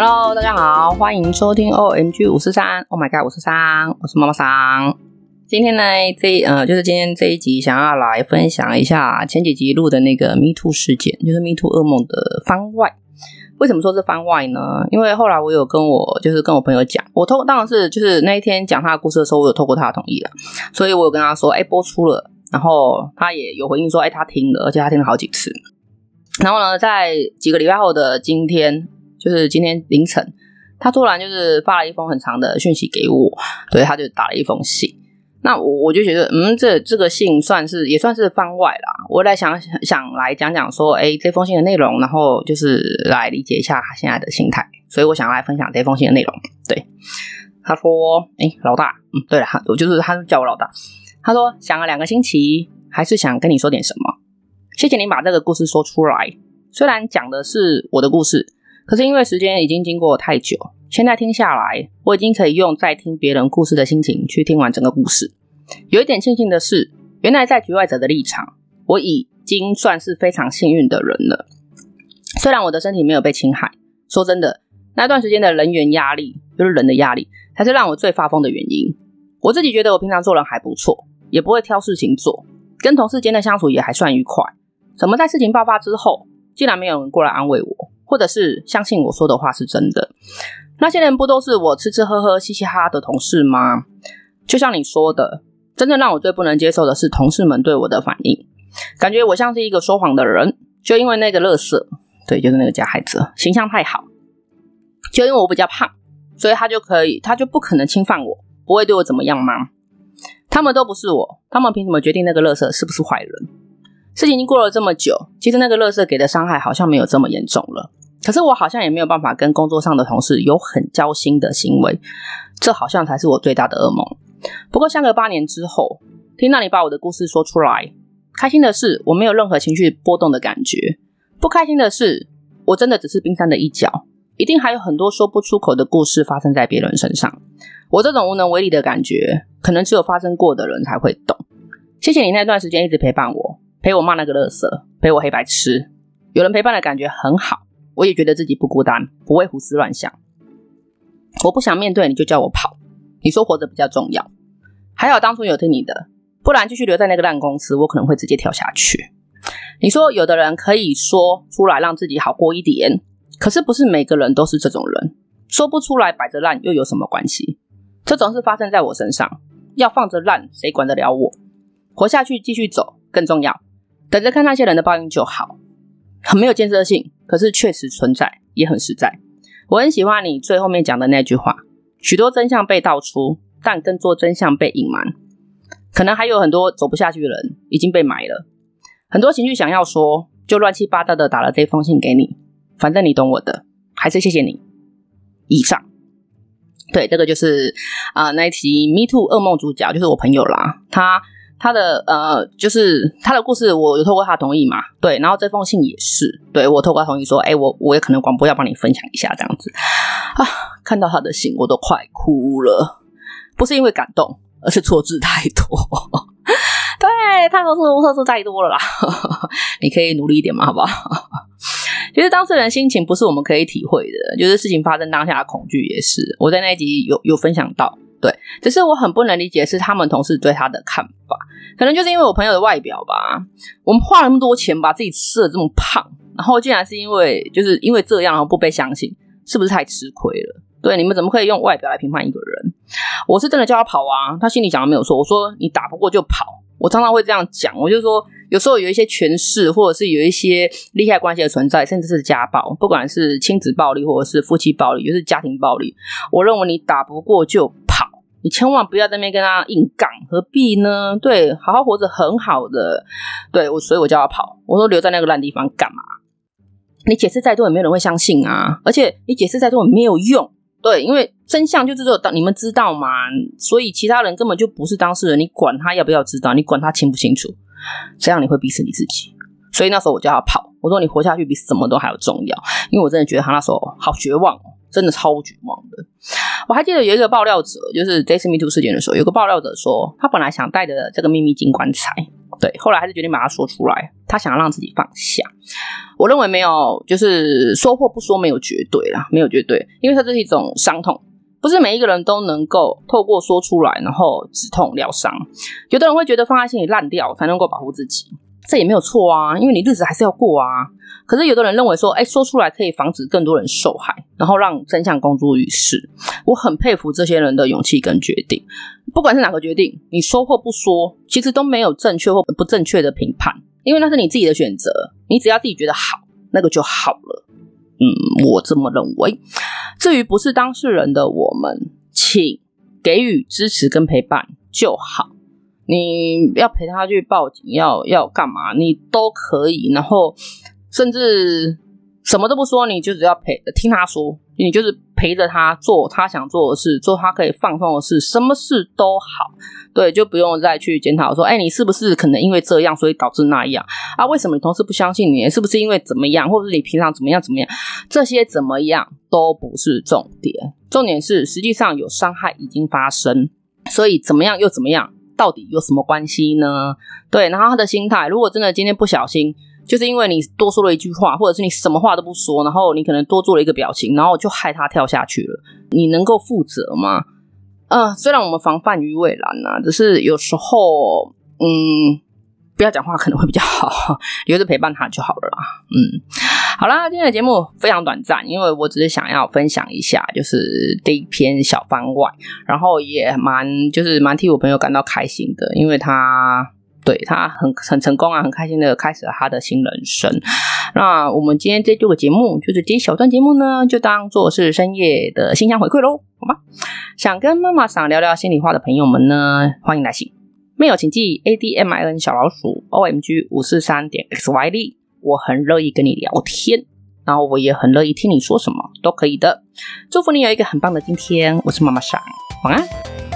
Hello，大家好，欢迎收听 OMG 五四三，Oh my God 五四三，我是妈妈桑。今天呢，这呃，就是今天这一集，想要来分享一下前几集录的那个 Me Too 事件，就是 Me Too 噩梦的番外。为什么说是番外呢？因为后来我有跟我就是跟我朋友讲，我透当然是就是那一天讲他的故事的时候，我有透过他的同意了，所以我有跟他说，哎，播出了，然后他也有回应说，哎，他听了，而且他听了好几次。然后呢，在几个礼拜后的今天。就是今天凌晨，他突然就是发了一封很长的讯息给我，对，他就打了一封信。那我我就觉得，嗯，这这个信算是也算是番外啦。我来想想来讲讲说，哎，这封信的内容，然后就是来理解一下他现在的心态。所以我想来分享这封信的内容。对，他说，哎，老大，嗯，对了，他我就是他叫我老大。他说想了两个星期，还是想跟你说点什么。谢谢你把这个故事说出来，虽然讲的是我的故事。可是因为时间已经经过太久，现在听下来，我已经可以用在听别人故事的心情去听完整个故事。有一点庆幸的是，原来在局外者的立场，我已经算是非常幸运的人了。虽然我的身体没有被侵害，说真的，那段时间的人员压力，就是人的压力，才是让我最发疯的原因。我自己觉得我平常做人还不错，也不会挑事情做，跟同事间的相处也还算愉快。怎么在事情爆发之后，竟然没有人过来安慰我？或者是相信我说的话是真的，那些人不都是我吃吃喝喝、嘻嘻哈哈的同事吗？就像你说的，真正让我最不能接受的是同事们对我的反应，感觉我像是一个说谎的人。就因为那个乐色，对，就是那个加害者，形象太好，就因为我比较胖，所以他就可以，他就不可能侵犯我，不会对我怎么样吗？他们都不是我，他们凭什么决定那个乐色是不是坏人？事情已经过了这么久，其实那个乐色给的伤害好像没有这么严重了。可是我好像也没有办法跟工作上的同事有很交心的行为，这好像才是我最大的噩梦。不过相隔八年之后，听到你把我的故事说出来，开心的是我没有任何情绪波动的感觉；不开心的是，我真的只是冰山的一角，一定还有很多说不出口的故事发生在别人身上。我这种无能为力的感觉，可能只有发生过的人才会懂。谢谢你那段时间一直陪伴我，陪我骂那个乐色，陪我黑白痴，有人陪伴的感觉很好。我也觉得自己不孤单，不会胡思乱想。我不想面对，你就叫我跑。你说活着比较重要，还好当初有听你的，不然继续留在那个烂公司，我可能会直接跳下去。你说有的人可以说出来让自己好过一点，可是不是每个人都是这种人，说不出来摆着烂又有什么关系？这种事发生在我身上，要放着烂谁管得了我？活下去继续走更重要，等着看那些人的报应就好。很没有建设性。可是确实存在，也很实在。我很喜欢你最后面讲的那句话：许多真相被道出，但更多真相被隐瞒。可能还有很多走不下去的人已经被埋了。很多情绪想要说，就乱七八糟的打了这封信给你。反正你懂我的，还是谢谢你。以上，对，这个就是啊、那一期 Me Too 噩梦主角就是我朋友啦，他。他的呃，就是他的故事，我有透过他同意嘛？对，然后这封信也是，对，我透过他同意说，哎，我我也可能广播要帮你分享一下这样子啊。看到他的信，我都快哭了，不是因为感动，而是错字太多。对，太多错错字太多了啦，你可以努力一点嘛，好不好？其实当事人心情不是我们可以体会的，就是事情发生当下的恐惧也是。我在那一集有有分享到。对，只是我很不能理解是他们同事对他的看法，可能就是因为我朋友的外表吧。我们花了那么多钱把自己吃的这么胖，然后竟然是因为就是因为这样然后不被相信，是不是太吃亏了？对，你们怎么可以用外表来评判一个人？我是真的叫他跑啊，他心里讲的没有错。我说你打不过就跑，我常常会这样讲。我就说有时候有一些权势或者是有一些利害关系的存在，甚至是家暴，不管是亲子暴力或者是夫妻暴力，就是家庭暴力，我认为你打不过就。你千万不要在那边跟他硬杠，何必呢？对，好好活着很好的。对我，所以我叫他跑。我说留在那个烂地方干嘛？你解释再多也没有人会相信啊！而且你解释再多也没有用。对，因为真相就是只有当你们知道嘛，所以其他人根本就不是当事人。你管他要不要知道？你管他清不清楚？这样你会逼死你自己。所以那时候我叫他跑。我说你活下去比什么都还要重要，因为我真的觉得他那时候好绝望，真的超绝望的。我还记得有一个爆料者，就是这次 Me Too 事件的时候，有个爆料者说，他本来想带着这个秘密进棺材，对，后来还是决定把它说出来。他想要让自己放下。我认为没有，就是说或不说没有绝对啦，没有绝对，因为它这是一种伤痛，不是每一个人都能够透过说出来，然后止痛疗伤。有的人会觉得放在心里烂掉才能够保护自己。这也没有错啊，因为你日子还是要过啊。可是有的人认为说，哎，说出来可以防止更多人受害，然后让真相公诸于世。我很佩服这些人的勇气跟决定。不管是哪个决定，你说或不说，其实都没有正确或不正确的评判，因为那是你自己的选择。你只要自己觉得好，那个就好了。嗯，我这么认为。至于不是当事人的我们，请给予支持跟陪伴就好。你要陪他去报警，要要干嘛？你都可以，然后甚至什么都不说，你就只要陪听他说，你就是陪着他做他想做的事，做他可以放松的事，什么事都好，对，就不用再去检讨说，哎，你是不是可能因为这样，所以导致那样啊？为什么你同事不相信你？是不是因为怎么样，或者是你平常怎么样怎么样？这些怎么样都不是重点，重点是实际上有伤害已经发生，所以怎么样又怎么样？到底有什么关系呢？对，然后他的心态，如果真的今天不小心，就是因为你多说了一句话，或者是你什么话都不说，然后你可能多做了一个表情，然后就害他跳下去了，你能够负责吗？嗯，虽然我们防范于未然啊，只是有时候，嗯。不要讲话可能会比较好，留着陪伴他就好了啦。嗯，好啦，今天的节目非常短暂，因为我只是想要分享一下，就是这一篇小番外，然后也蛮就是蛮替我朋友感到开心的，因为他对他很很成功啊，很开心的开始了他的新人生。那我们今天这六个节目，就是这一小段节目呢，就当做是深夜的信箱回馈喽，好吗？想跟妈妈想聊聊心里话的朋友们呢，欢迎来信。没有，请记 A D M I N 小老鼠 O M G 五四三点 X Y D，我很乐意跟你聊天，然后我也很乐意听你说什么，都可以的。祝福你有一个很棒的今天，我是妈妈桑，晚安。